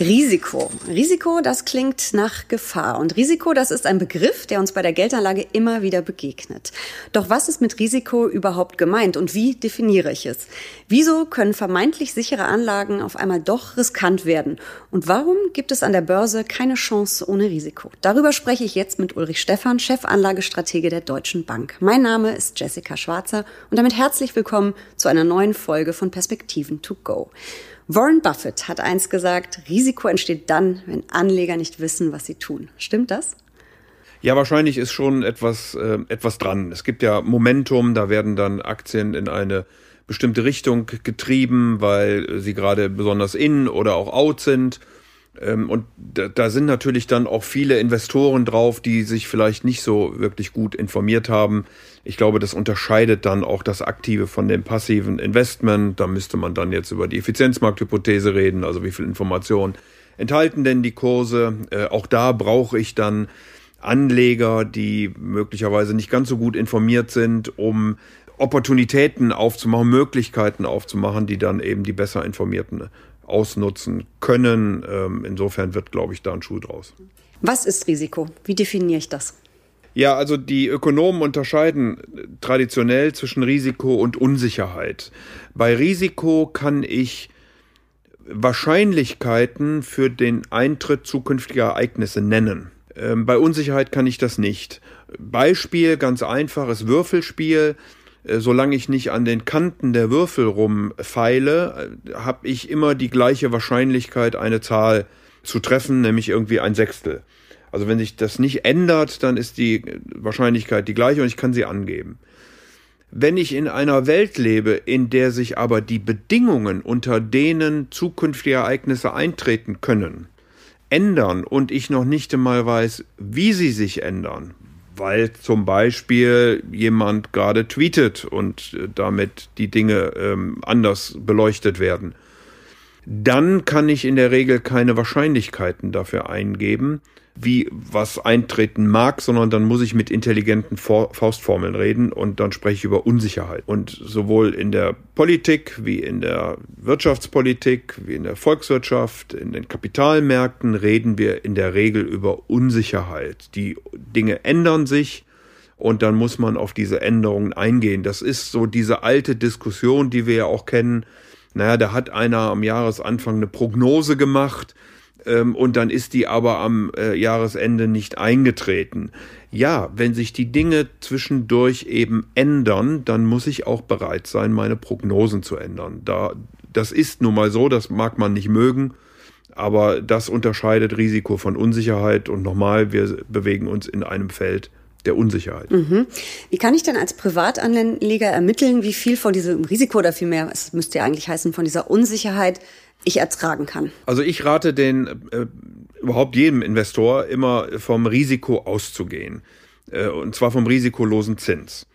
Risiko. Risiko, das klingt nach Gefahr. Und Risiko, das ist ein Begriff, der uns bei der Geldanlage immer wieder begegnet. Doch was ist mit Risiko überhaupt gemeint und wie definiere ich es? Wieso können vermeintlich sichere Anlagen auf einmal doch riskant werden? Und warum gibt es an der Börse keine Chance ohne Risiko? Darüber spreche ich jetzt mit Ulrich Stephan, Chefanlagestratege der Deutschen Bank. Mein Name ist Jessica Schwarzer und damit herzlich willkommen zu einer neuen Folge von Perspektiven to go. Warren Buffett hat einst gesagt, Risiko entsteht dann, wenn Anleger nicht wissen, was sie tun. Stimmt das? Ja, wahrscheinlich ist schon etwas, äh, etwas dran. Es gibt ja Momentum, da werden dann Aktien in eine bestimmte Richtung getrieben, weil sie gerade besonders in oder auch out sind. Ähm, und da, sind natürlich dann auch viele Investoren drauf, die sich vielleicht nicht so wirklich gut informiert haben. Ich glaube, das unterscheidet dann auch das aktive von dem passiven Investment. Da müsste man dann jetzt über die Effizienzmarkthypothese reden, also wie viel Information enthalten denn die Kurse. Äh, auch da brauche ich dann Anleger, die möglicherweise nicht ganz so gut informiert sind, um Opportunitäten aufzumachen, Möglichkeiten aufzumachen, die dann eben die besser informierten ausnutzen können. Ähm, insofern wird, glaube ich, da ein Schuh draus. Was ist Risiko? Wie definiere ich das? Ja, also die Ökonomen unterscheiden traditionell zwischen Risiko und Unsicherheit. Bei Risiko kann ich Wahrscheinlichkeiten für den Eintritt zukünftiger Ereignisse nennen. Ähm, bei Unsicherheit kann ich das nicht. Beispiel, ganz einfaches Würfelspiel. Äh, solange ich nicht an den Kanten der Würfel rumfeile, äh, habe ich immer die gleiche Wahrscheinlichkeit, eine Zahl zu treffen, nämlich irgendwie ein Sechstel. Also wenn sich das nicht ändert, dann ist die Wahrscheinlichkeit die gleiche und ich kann sie angeben. Wenn ich in einer Welt lebe, in der sich aber die Bedingungen, unter denen zukünftige Ereignisse eintreten können, ändern und ich noch nicht einmal weiß, wie sie sich ändern, weil zum Beispiel jemand gerade tweetet und äh, damit die Dinge ähm, anders beleuchtet werden. Dann kann ich in der Regel keine Wahrscheinlichkeiten dafür eingeben, wie was eintreten mag, sondern dann muss ich mit intelligenten Faustformeln reden und dann spreche ich über Unsicherheit. Und sowohl in der Politik wie in der Wirtschaftspolitik, wie in der Volkswirtschaft, in den Kapitalmärkten reden wir in der Regel über Unsicherheit. Die Dinge ändern sich und dann muss man auf diese Änderungen eingehen. Das ist so diese alte Diskussion, die wir ja auch kennen. Naja, da hat einer am Jahresanfang eine Prognose gemacht ähm, und dann ist die aber am äh, Jahresende nicht eingetreten. Ja, wenn sich die Dinge zwischendurch eben ändern, dann muss ich auch bereit sein, meine Prognosen zu ändern. Da, das ist nun mal so, das mag man nicht mögen, aber das unterscheidet Risiko von Unsicherheit und nochmal, wir bewegen uns in einem Feld der Unsicherheit. Mhm. Wie kann ich denn als Privatanleger ermitteln, wie viel von diesem Risiko oder vielmehr, es müsste ja eigentlich heißen, von dieser Unsicherheit ich ertragen kann. Also ich rate den äh, überhaupt jedem Investor immer vom Risiko auszugehen. Äh, und zwar vom risikolosen Zins.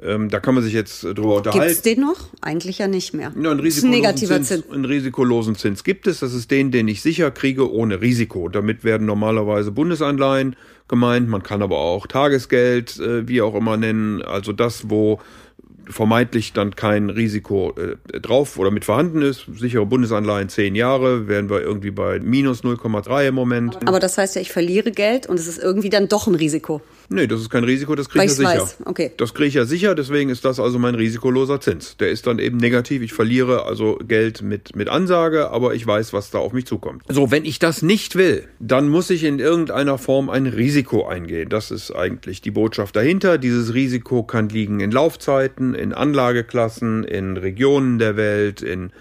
Ähm, da kann man sich jetzt drüber unterhalten. Gibt es den noch? Eigentlich ja nicht mehr. Ja, ein, ein negativer Zins, Zins. Einen risikolosen Zins gibt es. Das ist den, den ich sicher kriege ohne Risiko. Damit werden normalerweise Bundesanleihen gemeint. Man kann aber auch Tagesgeld, äh, wie auch immer nennen. Also das, wo vermeintlich dann kein Risiko äh, drauf oder mit vorhanden ist. Sichere Bundesanleihen zehn Jahre, wären wir irgendwie bei minus 0,3 im Moment. Aber das heißt ja, ich verliere Geld und es ist irgendwie dann doch ein Risiko. Nee, das ist kein Risiko, das kriege ich ja sicher. Weiß. Okay. Das kriege ich ja sicher, deswegen ist das also mein risikoloser Zins. Der ist dann eben negativ. Ich verliere also Geld mit, mit Ansage, aber ich weiß, was da auf mich zukommt. So, wenn ich das nicht will, dann muss ich in irgendeiner Form ein Risiko eingehen. Das ist eigentlich die Botschaft dahinter. Dieses Risiko kann liegen in Laufzeiten, in Anlageklassen, in Regionen der Welt, in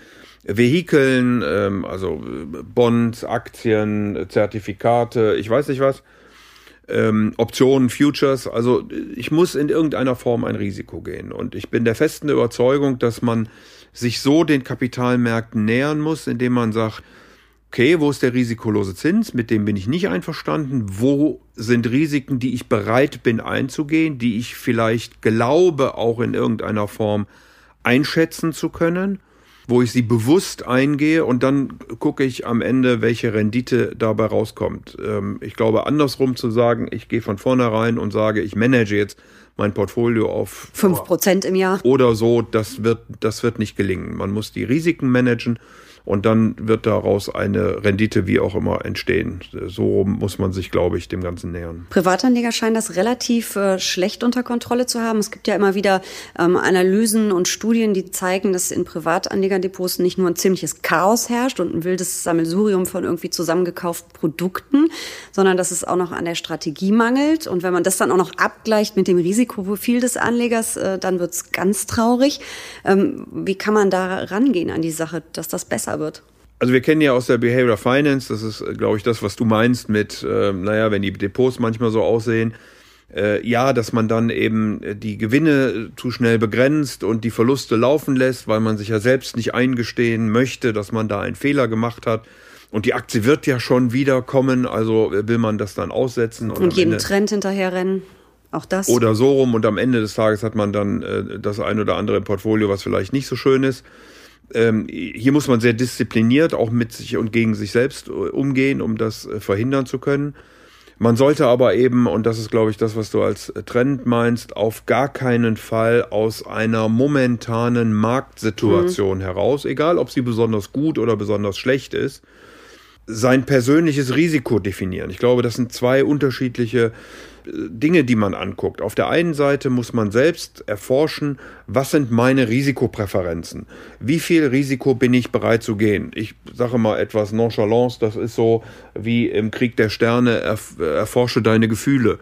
Vehikeln, ähm, also Bonds, Aktien, Zertifikate, ich weiß nicht was ähm, Optionen, Futures. Also ich muss in irgendeiner Form ein Risiko gehen. Und ich bin der festen Überzeugung, dass man sich so den Kapitalmärkten nähern muss, indem man sagt, okay, wo ist der risikolose Zins? Mit dem bin ich nicht einverstanden. Wo sind Risiken, die ich bereit bin einzugehen, die ich vielleicht glaube, auch in irgendeiner Form einschätzen zu können? Wo ich sie bewusst eingehe und dann gucke ich am Ende, welche Rendite dabei rauskommt. Ähm, ich glaube, andersrum zu sagen, ich gehe von vornherein und sage, ich manage jetzt mein Portfolio auf fünf Prozent im Jahr oder so, das wird, das wird nicht gelingen. Man muss die Risiken managen und dann wird daraus eine Rendite wie auch immer entstehen. So muss man sich, glaube ich, dem Ganzen nähern. Privatanleger scheinen das relativ äh, schlecht unter Kontrolle zu haben. Es gibt ja immer wieder ähm, Analysen und Studien, die zeigen, dass in Privatanlegerdepots nicht nur ein ziemliches Chaos herrscht und ein wildes Sammelsurium von irgendwie zusammengekauften Produkten, sondern dass es auch noch an der Strategie mangelt. Und wenn man das dann auch noch abgleicht mit dem Risikoprofil des Anlegers, äh, dann wird es ganz traurig. Ähm, wie kann man da rangehen an die Sache, dass das besser wird. Also wir kennen ja aus der Behavioral Finance, das ist, glaube ich, das, was du meinst mit, äh, naja, wenn die Depots manchmal so aussehen, äh, ja, dass man dann eben die Gewinne zu schnell begrenzt und die Verluste laufen lässt, weil man sich ja selbst nicht eingestehen möchte, dass man da einen Fehler gemacht hat. Und die Aktie wird ja schon wieder kommen, also will man das dann aussetzen. Und, und jedem Ende, Trend hinterherrennen. Auch das. Oder so rum und am Ende des Tages hat man dann äh, das ein oder andere im Portfolio, was vielleicht nicht so schön ist ähm, hier muss man sehr diszipliniert auch mit sich und gegen sich selbst äh, umgehen, um das äh, verhindern zu können. Man sollte aber eben, und das ist, glaube ich, das, was du als Trend meinst, auf gar keinen Fall aus einer momentanen Marktsituation mhm. heraus, egal ob sie besonders gut oder besonders schlecht ist, sein persönliches Risiko definieren. Ich glaube, das sind zwei unterschiedliche Dinge, die man anguckt. Auf der einen Seite muss man selbst erforschen, was sind meine Risikopräferenzen? Wie viel Risiko bin ich bereit zu gehen? Ich sage mal etwas Nonchalance, das ist so wie im Krieg der Sterne, erforsche deine Gefühle.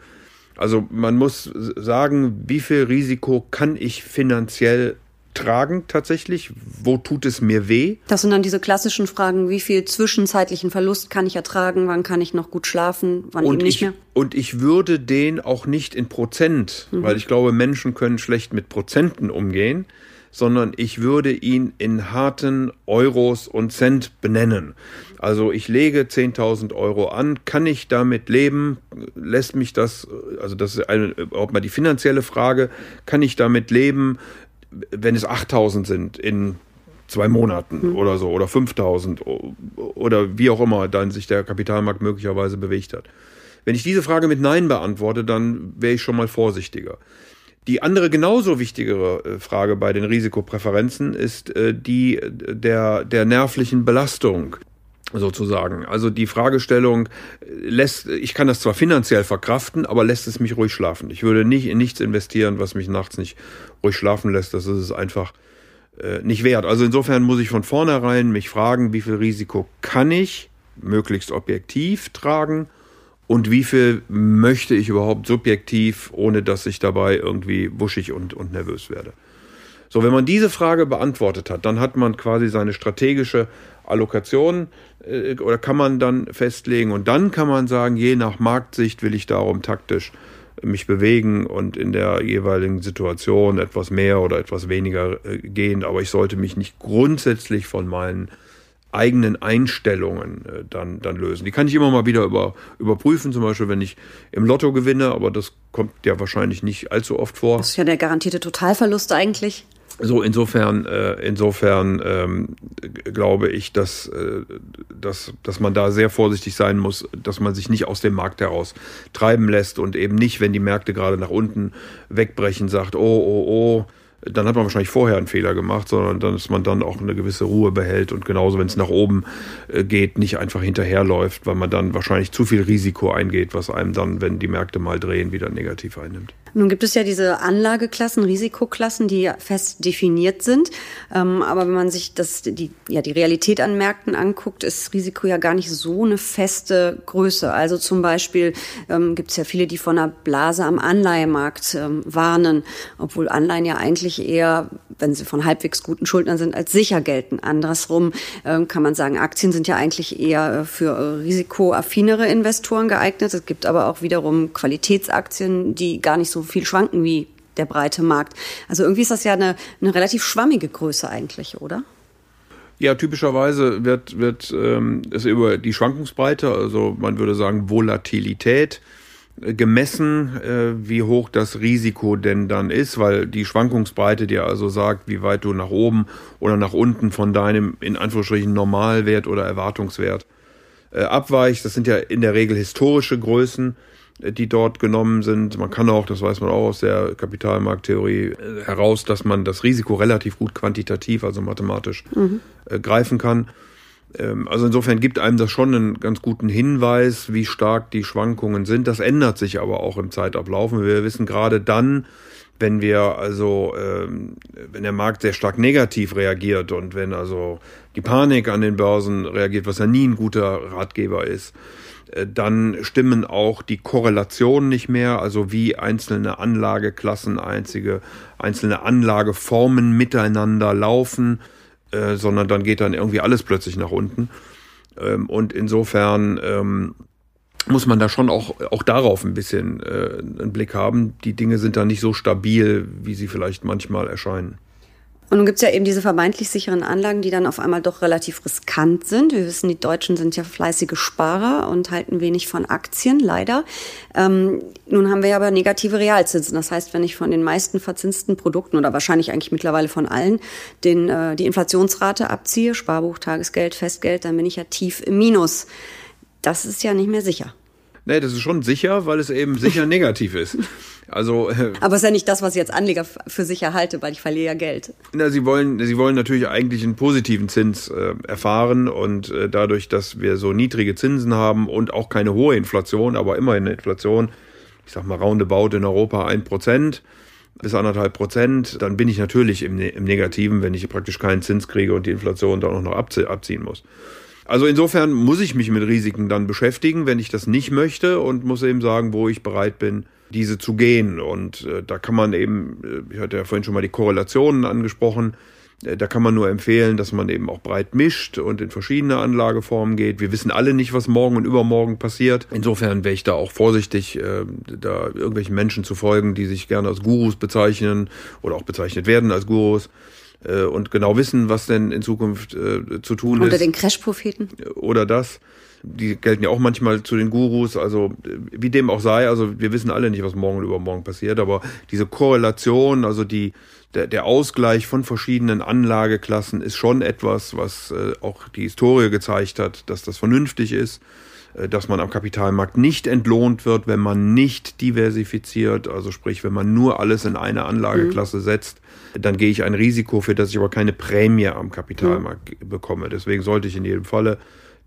Also man muss sagen, wie viel Risiko kann ich finanziell tragen tatsächlich? Wo tut es mir weh? Das sind dann diese klassischen Fragen, wie viel zwischenzeitlichen Verlust kann ich ertragen, wann kann ich noch gut schlafen, wann und eben nicht ich, mehr? Und ich würde den auch nicht in Prozent, mhm. weil ich glaube, Menschen können schlecht mit Prozenten umgehen, sondern ich würde ihn in harten Euros und Cent benennen. Also ich lege 10.000 Euro an, kann ich damit leben? Lässt mich das, also das ist eine, auch mal die finanzielle Frage, kann ich damit leben? Wenn es 8000 sind in zwei Monaten mhm. oder so oder 5000 oder wie auch immer dann sich der Kapitalmarkt möglicherweise bewegt hat. Wenn ich diese Frage mit Nein beantworte, dann wäre ich schon mal vorsichtiger. Die andere genauso wichtigere äh, Frage bei den Risikopräferenzen ist äh, die der, der nervlichen Belastung sozusagen. Also die Fragestellung lässt, ich kann das zwar finanziell verkraften, aber lässt es mich ruhig schlafen. Ich würde nicht in nichts investieren, was mich nachts nicht ruhig schlafen lässt. Das ist es einfach äh, nicht wert. Also insofern muss ich von vornherein mich fragen, wie viel Risiko kann ich möglichst objektiv tragen und wie viel möchte ich überhaupt subjektiv, ohne dass ich dabei irgendwie wuschig und, und nervös werde. So, wenn man diese Frage beantwortet hat, dann hat man quasi seine strategische Allokation äh, oder kann man dann festlegen und dann kann man sagen, je nach Marktsicht will ich darum taktisch mich bewegen und in der jeweiligen Situation etwas mehr oder etwas weniger äh, gehen, aber ich sollte mich nicht grundsätzlich von meinen eigenen Einstellungen äh, dann, dann lösen. Die kann ich immer mal wieder über, überprüfen, zum Beispiel, wenn ich im Lotto gewinne, aber das kommt ja wahrscheinlich nicht allzu oft vor. Das ist ja der garantierte Totalverlust eigentlich. So insofern, äh, insofern ähm, glaube ich, dass, äh, dass, dass man da sehr vorsichtig sein muss, dass man sich nicht aus dem Markt heraus treiben lässt und eben nicht, wenn die Märkte gerade nach unten wegbrechen, sagt, oh, oh, oh, dann hat man wahrscheinlich vorher einen Fehler gemacht, sondern dann, dass man dann auch eine gewisse Ruhe behält und genauso, wenn es nach oben äh, geht, nicht einfach hinterherläuft, weil man dann wahrscheinlich zu viel Risiko eingeht, was einem dann, wenn die Märkte mal drehen, wieder negativ einnimmt. Nun gibt es ja diese Anlageklassen, Risikoklassen, die fest definiert sind. Ähm, aber wenn man sich das, die, ja, die Realität an Märkten anguckt, ist Risiko ja gar nicht so eine feste Größe. Also zum Beispiel ähm, gibt es ja viele, die von einer Blase am Anleihemarkt ähm, warnen, obwohl Anleihen ja eigentlich eher, wenn sie von halbwegs guten Schuldnern sind, als sicher gelten. Andersrum ähm, kann man sagen, Aktien sind ja eigentlich eher äh, für risikoaffinere Investoren geeignet. Es gibt aber auch wiederum Qualitätsaktien, die gar nicht so viel schwanken wie der breite Markt. Also irgendwie ist das ja eine, eine relativ schwammige Größe eigentlich, oder? Ja, typischerweise wird, wird ähm, es über die Schwankungsbreite, also man würde sagen Volatilität, äh, gemessen, äh, wie hoch das Risiko denn dann ist, weil die Schwankungsbreite dir also sagt, wie weit du nach oben oder nach unten von deinem in Anführungsstrichen Normalwert oder Erwartungswert äh, abweichst. Das sind ja in der Regel historische Größen die dort genommen sind. Man kann auch, das weiß man auch aus der Kapitalmarkttheorie heraus, dass man das Risiko relativ gut quantitativ, also mathematisch mhm. greifen kann. Ähm, also insofern gibt einem das schon einen ganz guten Hinweis, wie stark die Schwankungen sind. Das ändert sich aber auch im Zeitablauf. Wir wissen gerade dann, wenn wir also, ähm, wenn der Markt sehr stark negativ reagiert und wenn also die Panik an den Börsen reagiert, was ja nie ein guter Ratgeber ist, äh, dann stimmen auch die Korrelationen nicht mehr, also wie einzelne Anlageklassen, einzige, einzelne Anlageformen miteinander laufen äh, sondern dann geht dann irgendwie alles plötzlich nach unten. Ähm, und insofern ähm, muss man da schon auch, auch darauf ein bisschen äh, einen Blick haben. Die Dinge sind da nicht so stabil, wie sie vielleicht manchmal erscheinen. Und nun gibt es ja eben diese vermeintlich sicheren Anlagen, die dann auf einmal doch relativ riskant sind. Wir wissen, die Deutschen sind ja fleißige Sparer und halten wenig von Aktien, leider. Ähm, nun haben wir ja aber negative Realzinsen. Das heißt, wenn ich von den meisten verzinsten Produkten oder wahrscheinlich eigentlich mittlerweile von allen den, äh, die Inflationsrate abziehe, Sparbuch, Tagesgeld, Festgeld, dann bin ich ja tief im Minus. Das ist ja nicht mehr sicher. Nee, das ist schon sicher, weil es eben sicher negativ ist. Also, äh, Aber es ist ja nicht das, was ich als Anleger für sicher halte, weil ich verliere ja Geld. Na, sie wollen, sie wollen natürlich eigentlich einen positiven Zins äh, erfahren und äh, dadurch, dass wir so niedrige Zinsen haben und auch keine hohe Inflation, aber immerhin eine Inflation, ich sag mal roundabout in Europa ein Prozent bis anderthalb Prozent, dann bin ich natürlich im, ne-, im Negativen, wenn ich praktisch keinen Zins kriege und die Inflation dann auch noch abziehen muss. Also insofern muss ich mich mit Risiken dann beschäftigen, wenn ich das nicht möchte und muss eben sagen, wo ich bereit bin, diese zu gehen. Und äh, da kann man eben, äh, ich hatte ja vorhin schon mal die Korrelationen angesprochen, äh, da kann man nur empfehlen, dass man eben auch breit mischt und in verschiedene Anlageformen geht. Wir wissen alle nicht, was morgen und übermorgen passiert. Insofern wäre ich da auch vorsichtig, äh, da irgendwelchen Menschen zu folgen, die sich gerne als Gurus bezeichnen oder auch bezeichnet werden als Gurus äh, und genau wissen, was denn in Zukunft äh, zu tun Unter ist. Oder den Crash-Propheten. Oder das. Die gelten ja auch manchmal zu den Gurus, also wie dem auch sei, also wir wissen alle nicht, was morgen und übermorgen passiert, aber diese Korrelation, also die, der, der Ausgleich von verschiedenen Anlageklassen ist schon etwas, was äh, auch die Historie gezeigt hat, dass das vernünftig ist äh, dass man am Kapitalmarkt nicht entlohnt wird, wenn man nicht diversifiziert, also sprich, wenn man nur alles in eine Anlageklasse mhm. setzt, dann gehe ich ein Risiko, für das ich aber keine Prämie am Kapitalmarkt mhm. bekomme. Deswegen sollte ich in jedem Falle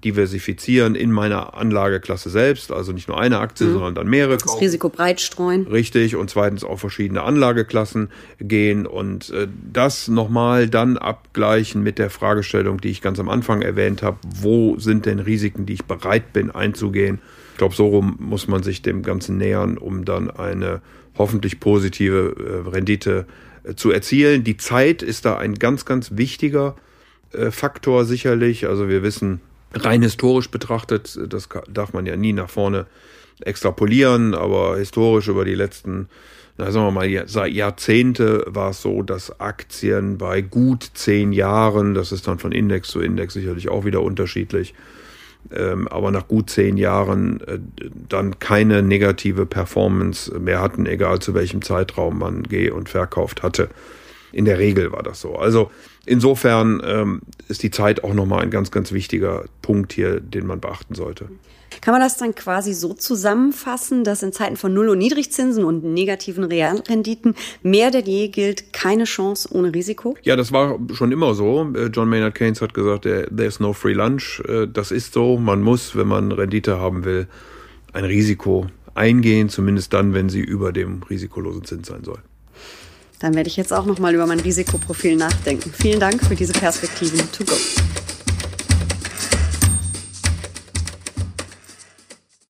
diversifizieren in meiner Anlageklasse selbst, also nicht nur eine Aktie, mhm. sondern dann mehrere. Das kaufen. Risiko breit streuen. Richtig und zweitens auf verschiedene Anlageklassen gehen und äh, das nochmal dann abgleichen mit der Fragestellung, die ich ganz am Anfang erwähnt habe, wo sind denn Risiken, die ich bereit bin einzugehen. Ich glaube, so rum muss man sich dem Ganzen nähern, um dann eine hoffentlich positive äh, Rendite äh, zu erzielen. Die Zeit ist da ein ganz, ganz wichtiger äh, Faktor sicherlich. Also wir wissen, rein historisch betrachtet, das darf man ja nie nach vorne extrapolieren, aber historisch über die letzten, na, sagen wir mal, Jahrzehnte war es so, dass Aktien bei gut zehn Jahren, das ist dann von Index zu Index sicherlich auch wieder unterschiedlich, ähm, aber nach gut zehn Jahren äh, dann keine negative Performance mehr hatten, egal zu welchem Zeitraum man geh- und verkauft hatte. In der Regel war das so. Also insofern ähm, ist die Zeit auch nochmal ein ganz, ganz wichtiger Punkt hier, den man beachten sollte. Kann man das dann quasi so zusammenfassen, dass in Zeiten von Null- und Niedrigzinsen und negativen Realrenditen mehr denn je gilt, keine Chance ohne Risiko? Ja, das war schon immer so. Äh, John Maynard Keynes hat gesagt, there's no free lunch. Äh, das ist so. Man muss, wenn man Rendite haben will, ein Risiko eingehen, zumindest dann, wenn sie über dem risikolosen Zins sein soll. Dann werde ich jetzt auch noch mal über mein Risikoprofil nachdenken. Vielen Dank für diese Perspektiven to go.